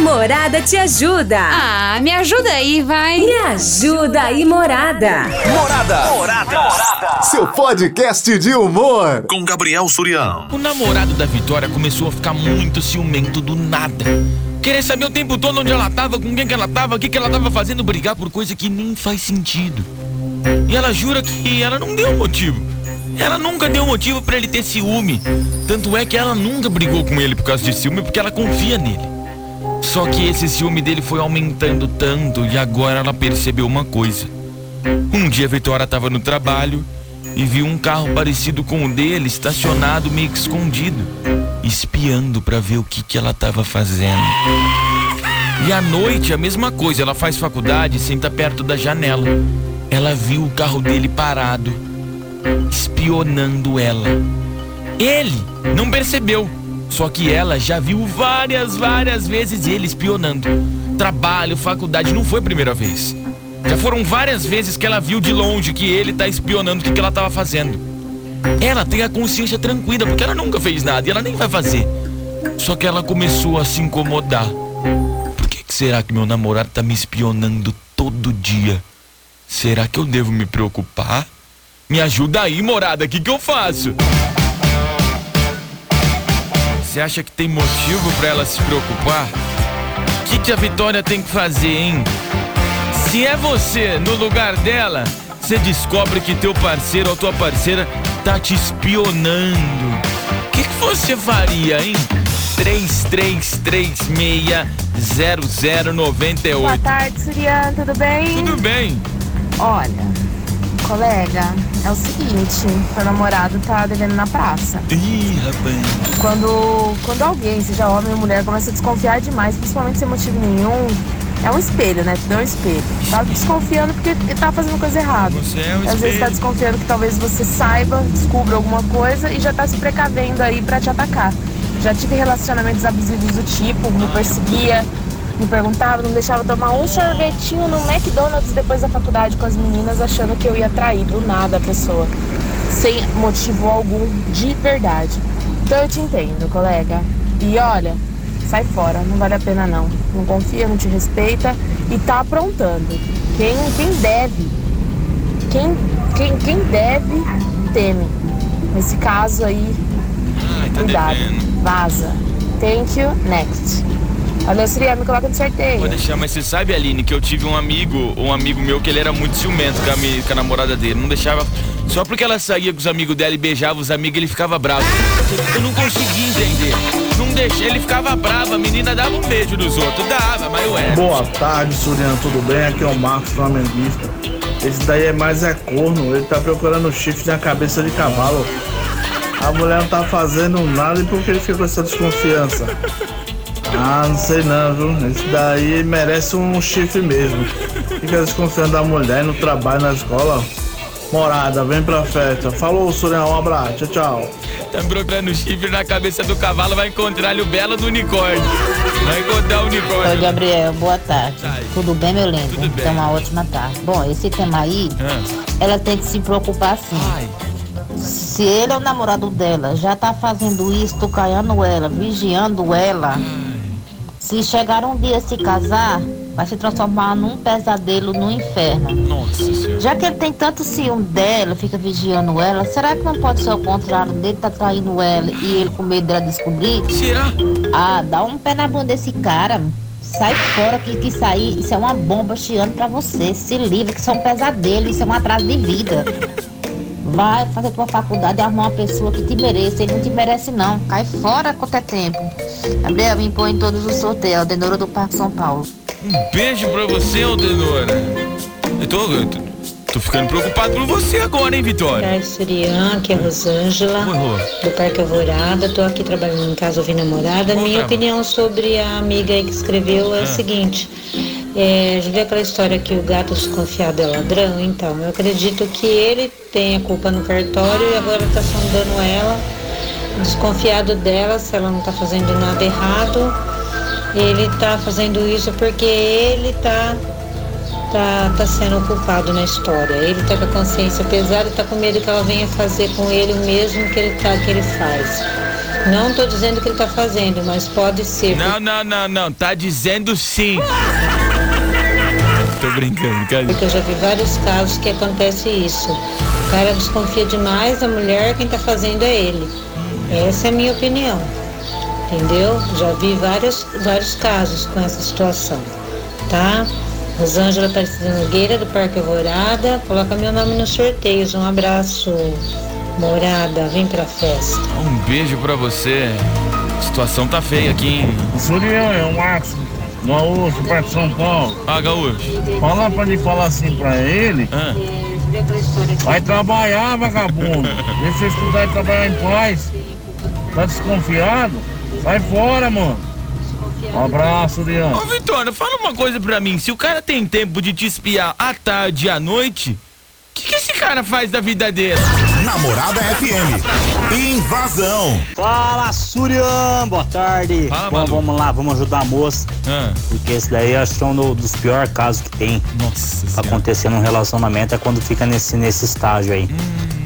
Namorada te ajuda. Ah, me ajuda aí, vai. Me ajuda aí, Morada. Morada. Morada. Seu podcast de humor. Com Gabriel Surião. O namorado da Vitória começou a ficar muito ciumento do nada. Querer saber o tempo todo onde ela tava, com quem que ela tava, o que que ela tava fazendo, brigar por coisa que nem faz sentido. E ela jura que ela não deu motivo. Ela nunca deu motivo para ele ter ciúme. Tanto é que ela nunca brigou com ele por causa de ciúme, porque ela confia nele. Só que esse ciúme dele foi aumentando tanto e agora ela percebeu uma coisa. Um dia a Vitória estava no trabalho e viu um carro parecido com o dele estacionado meio que escondido, espiando para ver o que, que ela estava fazendo. E à noite a mesma coisa, ela faz faculdade e senta perto da janela. Ela viu o carro dele parado, espionando ela. Ele não percebeu, só que ela já viu várias, várias vezes ele espionando. Trabalho, faculdade, não foi a primeira vez. Já foram várias vezes que ela viu de longe que ele tá espionando o que, que ela tava fazendo. Ela tem a consciência tranquila, porque ela nunca fez nada e ela nem vai fazer. Só que ela começou a se incomodar. Por que, que será que meu namorado tá me espionando todo dia? Será que eu devo me preocupar? Me ajuda aí, morada, o que, que eu faço? Você acha que tem motivo para ela se preocupar? O que, que a Vitória tem que fazer, hein? Se é você no lugar dela, você descobre que teu parceiro ou tua parceira tá te espionando. O que, que você faria, hein? 33360098. Boa tarde, Surian, tudo bem? Tudo bem? Olha, colega, é o seguinte, seu namorado tá devendo na praça. Ih, rapaz. Quando, quando alguém, seja homem ou mulher, começa a desconfiar demais, principalmente sem motivo nenhum, é um espelho, né? Tudo é um espelho. Tá desconfiando porque tá fazendo coisa errada. Você é um Às vezes tá desconfiando que talvez você saiba, descubra alguma coisa e já tá se precavendo aí pra te atacar. Já tive relacionamentos abusivos do tipo, me perseguia, me perguntava, não deixava tomar um sorvetinho no McDonald's depois da faculdade com as meninas, achando que eu ia trair do nada a pessoa. Sem motivo algum, de verdade. Então eu te entendo, colega. E olha, sai fora, não vale a pena não. Não confia, não te respeita e tá aprontando. Quem, quem deve, quem, quem, quem deve, teme. Nesse caso aí, Ai, tá cuidado. devendo. Vaza. Thank you, next. Valeu, Sria, me coloca no sorteio. Pode deixar, mas você sabe, Aline, que eu tive um amigo, um amigo meu que ele era muito ciumento com a, mi- com a namorada dele. Não deixava. Só porque ela saía com os amigos dela e beijava os amigos, ele ficava bravo. Eu não conseguia entender. Não deixei, ele ficava bravo, a menina dava um beijo nos outros. Dava, mas eu era. Boa tarde, Suriano, tudo bem? Aqui é o Marcos Flamenguista. Esse daí é mais é corno, ele tá procurando chifre na cabeça de cavalo. A mulher não tá fazendo nada e por que ele fica com essa desconfiança? Ah, não sei não, viu? Esse daí merece um chifre mesmo. Fica desconfiando da mulher no trabalho, na escola. Morada, vem pra festa. Falou, Suriano, um abraço, tchau, tchau. Tá procurando chifre na cabeça do cavalo, vai encontrar o belo do unicórnio. Vai encontrar o Oi, unicórnio. Gabriel, boa tarde. Tarde. Tudo bem, meu lindo? Tudo bem. Então, uma ótima tarde. Bom, esse tema aí, Ah, ela tem que se preocupar sim. Ai, Se ele é o namorado dela, já tá fazendo isso, tucaiando ela, vigiando ela, se chegar um dia a se casar, vai se transformar num pesadelo no inferno. nossa. Já que ele tem tanto ciúme dela, fica vigiando ela, será que não pode ser o contrário dele tá traindo ela e ele com medo dela descobrir? Será? Ah, dá um pé na bunda desse cara. Sai fora que, que sair, isso é uma bomba chiando pra você. Se livra, que isso é um pesadelo, isso é um atraso de vida. Vai fazer tua faculdade e arrumar uma pessoa que te mereça. Ele não te merece, não. Cai fora quanto é tempo. Gabriel, me impõe em todos os sorteios. Denora do Parque São Paulo. Um beijo pra você, Aldenora. Eu tô, eu tô, tô ficando preocupado por você agora, hein, Vitória? Tarde, Surian, aqui é a Rosângela, Oi, Rô. do Parque Alvorada. Tô aqui trabalhando em casa ouvindo namorada. Bom Minha trabalho. opinião sobre a amiga aí que escreveu é Ah. a seguinte. É, já viu aquela história que o gato desconfiado é ladrão? Então, eu acredito que ele tem a culpa no cartório e agora tá sondando ela, desconfiado dela, se ela não tá fazendo nada errado. Ele tá fazendo isso porque ele tá tá, tá sendo culpado na história. Ele tá com a consciência pesada e tá com medo que ela venha fazer com ele o mesmo que ele tá que ele faz. Não tô dizendo que ele tá fazendo, mas pode ser. Não, não, não, não. Tá dizendo sim. Tô brincando, cara. Porque eu já vi vários casos que acontece isso. O cara desconfia demais da mulher, quem tá fazendo é ele. Essa é a minha opinião. Entendeu? Já vi vários, vários casos com essa situação. Tá? Rosângela Aparecida Nogueira, do Parque Alvorada. Coloca meu nome nos sorteios. Um abraço, morada. Vem pra festa. Um beijo pra você. A situação tá feia aqui, hein? Surião, é o Max. Gaúcho, Parque de São Paulo. Ah, Gaúcho. Fala pra ele falar assim pra ele. Ah, Vai trabalhar, vagabundo. Deixa eu estudar e trabalhar em paz. Tá desconfiado? Sai fora, mano. Um abraço, Leão. Ô, Vitória, fala uma coisa pra mim. Se o cara tem tempo de te espiar à tarde e à noite, o que, que esse cara faz da vida dele? Namorada FM. Invasão. Fala, Surian, boa tarde. Fala, Bom, vamos lá, vamos ajudar a moça, Ah, porque esse daí acho que é um do- dos piores casos que tem nossa acontecer num relacionamento é quando fica nesse, nesse estágio aí.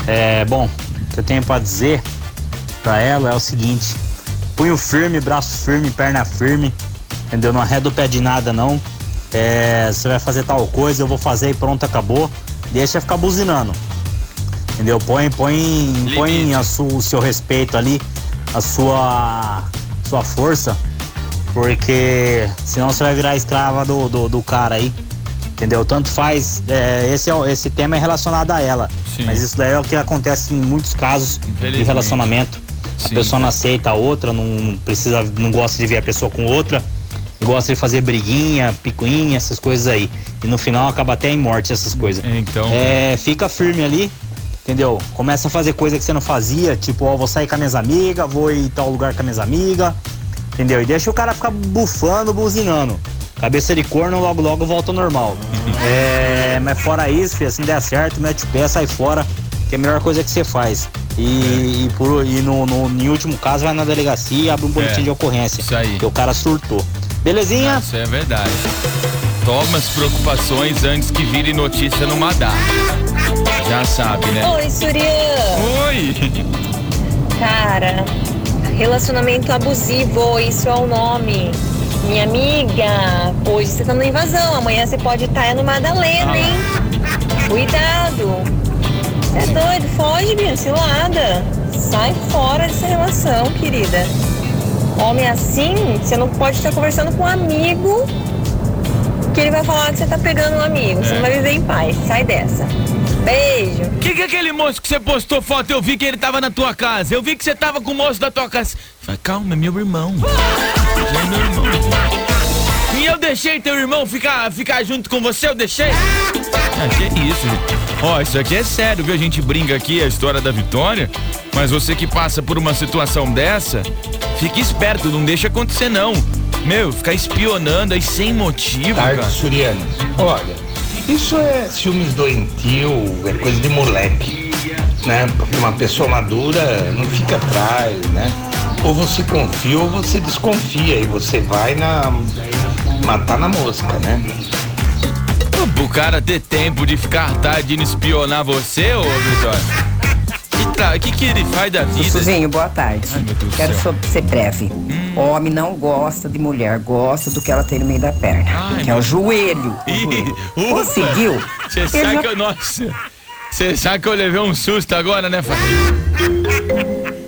É, bom, o que eu tenho pra dizer pra ela é o seguinte: punho firme, braço firme, perna firme, entendeu? Não arreda o pé de nada, não. É, você vai fazer tal coisa, eu vou fazer e pronto, acabou. Deixa ficar buzinando. Entendeu? Põe, põe, põe a su- o seu respeito ali, a sua, sua força, porque senão você vai virar escrava do, do, do cara aí. Entendeu? Tanto faz. é, esse, é, esse tema é relacionado a ela. Sim. Mas isso daí é o que acontece em muitos casos de relacionamento. A Sim. pessoa não aceita a outra, não, não precisa, não gosta de ver a pessoa com outra, gosta de fazer briguinha, picuinha, essas coisas aí. E no final acaba até em morte essas coisas. Então, É, fica firme ali, entendeu? Começa a fazer coisa que você não fazia, tipo, ó, vou sair com as minhas amigas, vou ir em tal lugar com as minhas amigas, entendeu? E deixa o cara ficar bufando, buzinando. Cabeça de corno, logo logo volta ao normal. É, mas fora isso, filho, não der certo, mete o pé, sai fora, que é a melhor coisa que você faz. E, e, por, e no, no, em último caso, vai na delegacia e abre um boletim É, de ocorrência. isso aí. Que o cara surtou. Belezinha? isso é verdade. Toma as preocupações antes que vire notícia no Madá. Já sabe, né? Oi, Surian. Oi! Cara, relacionamento abusivo, isso é o nome. Minha amiga, hoje você tá na invasão, amanhã você pode estar no Madalena, hein? Cuidado. Você é doido, foge, Bia, cilada. Sai fora dessa relação, querida. Homem assim, você não pode estar conversando com um amigo que ele vai falar que você tá pegando um amigo. Você É. não vai viver em paz. Sai dessa. Beijo. Que que é aquele moço que você postou foto? Eu vi que ele tava na tua casa. Eu vi que você tava com o moço da tua casa. Falei, calma, é meu irmão. É meu irmão. E eu deixei teu irmão ficar, ficar junto com você? Eu deixei? Ah, que isso, gente. Ó, isso aqui é sério, viu? A gente brinca aqui a história da Vitória, mas você que passa por uma situação dessa, fique esperto, não deixa acontecer não. Meu, ficar espionando aí sem motivo, Tarde, cara. Suriano. Olha, isso é ciúmes doentio, é coisa de moleque, né? Porque uma pessoa madura não fica atrás, né? Ou você confia ou você desconfia e você vai na matar na mosca, né? O cara ter tempo de ficar tarde indo espionar você, ô Vitória? Tra... que que ele faz da vida? Sussuzinho, boa tarde. Ai, Quero so- ser breve. Homem não gosta de mulher, gosta do que ela tem no meio da perna. Ai, que é meu- o joelho. o joelho. Conseguiu? Você sabe já- que eu. Nossa! Você sabe que eu levei um susto agora, né, Fábio?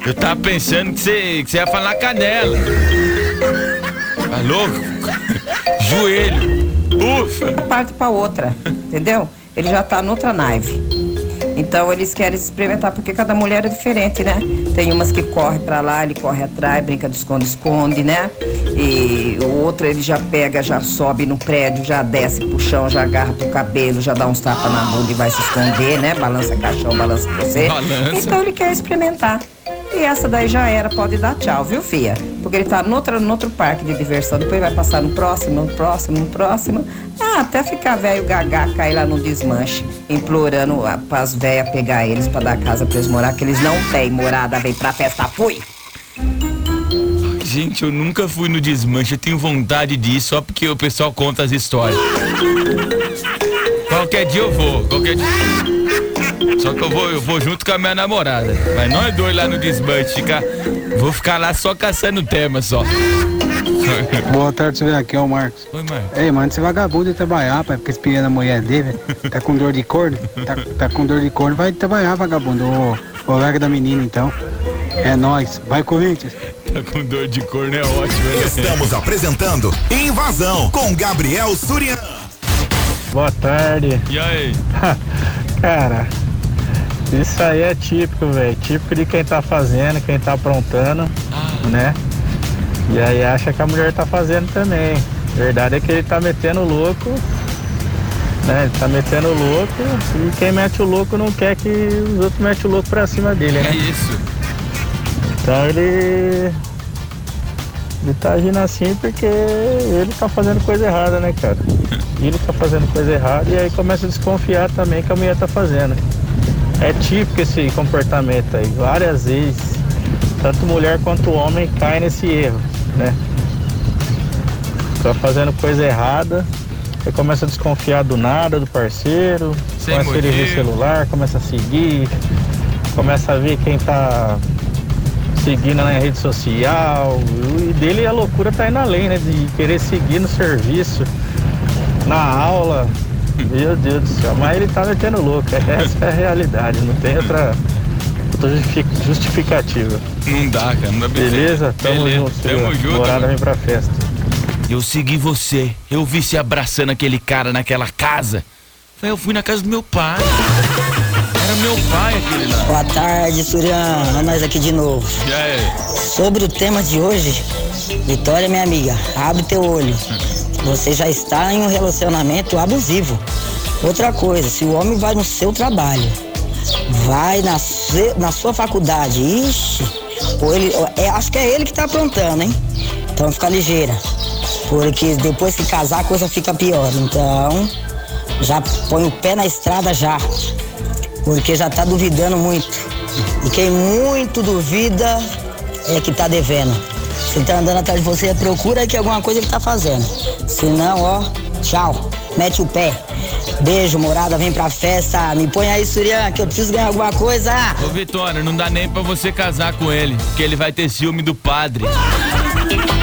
Eu tava pensando que você, que você ia falar canela. Tá louco? Joelho. Ufa! parte pra outra, entendeu? Ele já tá noutra naive. Então eles querem experimentar, porque cada mulher é diferente, né? Tem umas que corre pra lá, ele corre atrás, brinca de esconde-esconde, né? E o outro ele já pega, já sobe no prédio, já desce pro chão, já agarra pro cabelo, já dá uns tapas na bunda e vai se esconder, né? Balança caixão, balança você. Balança. Então ele quer experimentar. E essa daí já era, pode dar tchau, viu, fia? Porque ele tá noutra, noutro parque de diversão, depois vai passar no próximo, no próximo, no próximo. Ah, até ficar velho gagá, cair lá no desmanche, implorando a, pras velhas pegar eles pra dar casa pra eles morar, que eles não têm morada, vem pra festa, fui! Gente, eu nunca fui no desmanche, eu tenho vontade de ir só porque o pessoal conta as histórias. Qualquer dia eu vou, qualquer dia. Só que eu vou, eu vou junto com a minha namorada. Mas nós dois lá no desmanche ficar. Vou ficar lá só caçando tema só. Boa tarde, senhor. Aqui é o Marcos. Oi, Marcos. Ei, mano, esse vagabundo de trabalhar, pai, porque espiando a mulher dele, tá com dor de corno, tá, tá com dor de corno, vai trabalhar, vagabundo. Ô, ô larga da menina, então. É nóis. Vai, Corinthians. Tá com dor de corno, é ótimo, né? Estamos apresentando Invasão com Gabriel Surian. Boa tarde. E aí? Cara, isso aí é típico, velho. Típico de quem tá fazendo, quem tá aprontando, né? E aí acha que a mulher tá fazendo também. Verdade é que ele tá metendo louco, né? Ele tá metendo louco e quem mete o louco não quer que os outros metam o louco pra cima dele, né? É isso. Então ele. Ele tá agindo assim porque ele tá fazendo coisa errada, né, cara? Ele tá fazendo coisa errada e aí começa a desconfiar também que a mulher tá fazendo. É típico esse comportamento aí. Várias vezes, tanto mulher quanto homem cai nesse erro, né? Tá fazendo coisa errada, aí começa a desconfiar do nada do parceiro, Sem começa a ele ver motivo. celular, começa a seguir, começa a ver quem tá seguindo na rede social. E dele a loucura tá indo além, né? De querer seguir no serviço, na aula. Meu Deus do céu, mas ele tá metendo louco. Essa é a realidade, não tem outra, outra justifi- justificativa. Não dá, cara, não dá pra Beleza? Tamo Beleza, junto. tamo junto, Morada vem pra festa. Eu segui você. Eu vi você abraçando aquele cara naquela casa. Eu fui na casa do meu pai. Era meu pai aquele lá. Boa tarde, Surian. É nós aqui de novo. E aí? Sobre o tema de hoje, Vitória, minha amiga, abre teu olho. Você já está em um relacionamento abusivo. Outra coisa, se o homem vai no seu trabalho, vai na, na sua faculdade, ixi, ou ele, é, acho que é ele que tá aprontando, hein? Então fica ligeira. Porque depois que casar a coisa fica pior. Então, já põe o pé na estrada já. Porque já tá duvidando muito. E quem muito duvida é que tá devendo. Se tá andando atrás de você, procura que alguma coisa ele tá fazendo. Se não, ó, tchau. Mete o pé. Beijo, morada, vem pra festa. Me põe aí, Surian, que eu preciso ganhar alguma coisa. Ô Vitória, não dá nem pra você casar com ele, porque ele vai ter ciúme do padre.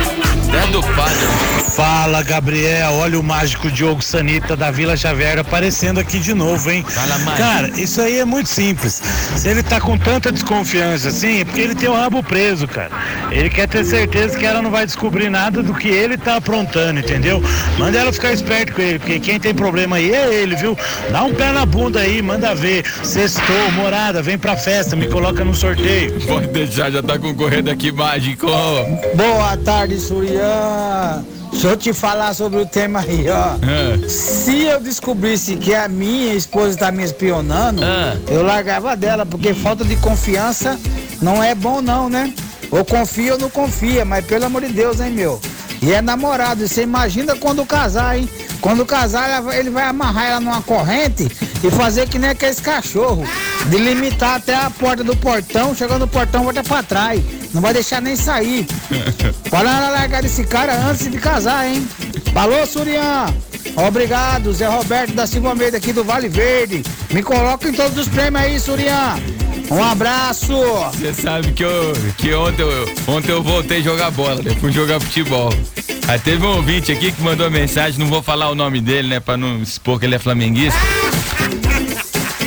Fala, Gabriel. Olha o mágico Diogo Sanita da Vila Xavier aparecendo aqui de novo, hein? Fala, mágico. Cara, isso aí é muito simples. Se ele tá com tanta desconfiança assim, é porque ele tem o rabo preso, cara. Ele quer ter certeza que ela não vai descobrir nada do que ele tá aprontando, entendeu? Manda ela ficar esperto com ele, porque quem tem problema aí é ele, viu? Dá um pé na bunda aí, manda ver. Sextou, morada, vem pra festa, me coloca no sorteio. Pode deixar, já tá concorrendo aqui, mágico. Boa tarde, Surian. Deixa eu te falar sobre o tema aí, ó. É. Se eu descobrisse que a minha esposa tá me espionando, Ah. eu largava dela, porque falta de confiança não é bom não, né? Ou confia ou não confia, mas pelo amor de Deus, hein, meu? E é namorado, você imagina quando casar, hein? Quando casar, ele vai amarrar ela numa corrente e fazer que nem aqueles cachorros. De limitar até a porta do portão, chegando no portão, volta pra trás. Não vai deixar nem sair. Ela largar desse cara antes de casar, hein? Falou, Surian! Obrigado, Zé Roberto da Silva Almeida aqui do Vale Verde. Me coloca em todos os prêmios aí, Surian. Um abraço! Você sabe que, eu, que ontem, eu, ontem eu voltei jogar bola, né? Fui jogar futebol. Aí teve um ouvinte aqui que mandou mensagem, não vou falar o nome dele, né? Pra não expor que ele é flamenguista.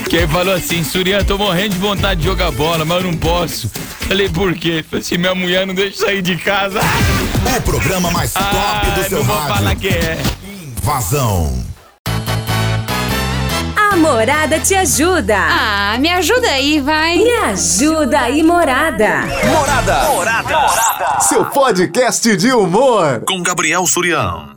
Que ele falou assim, Surian, tô morrendo de vontade de jogar bola, mas eu não posso. Falei, por quê? Falei assim, minha mulher não deixa sair de casa. O programa mais top Ah, do seu não vou rádio. falar que é. Invasão. A Morada te ajuda. Ah, me ajuda aí, vai. Me ajuda aí, Morada. Morada. Morada. Seu podcast de humor. Com Gabriel Surião.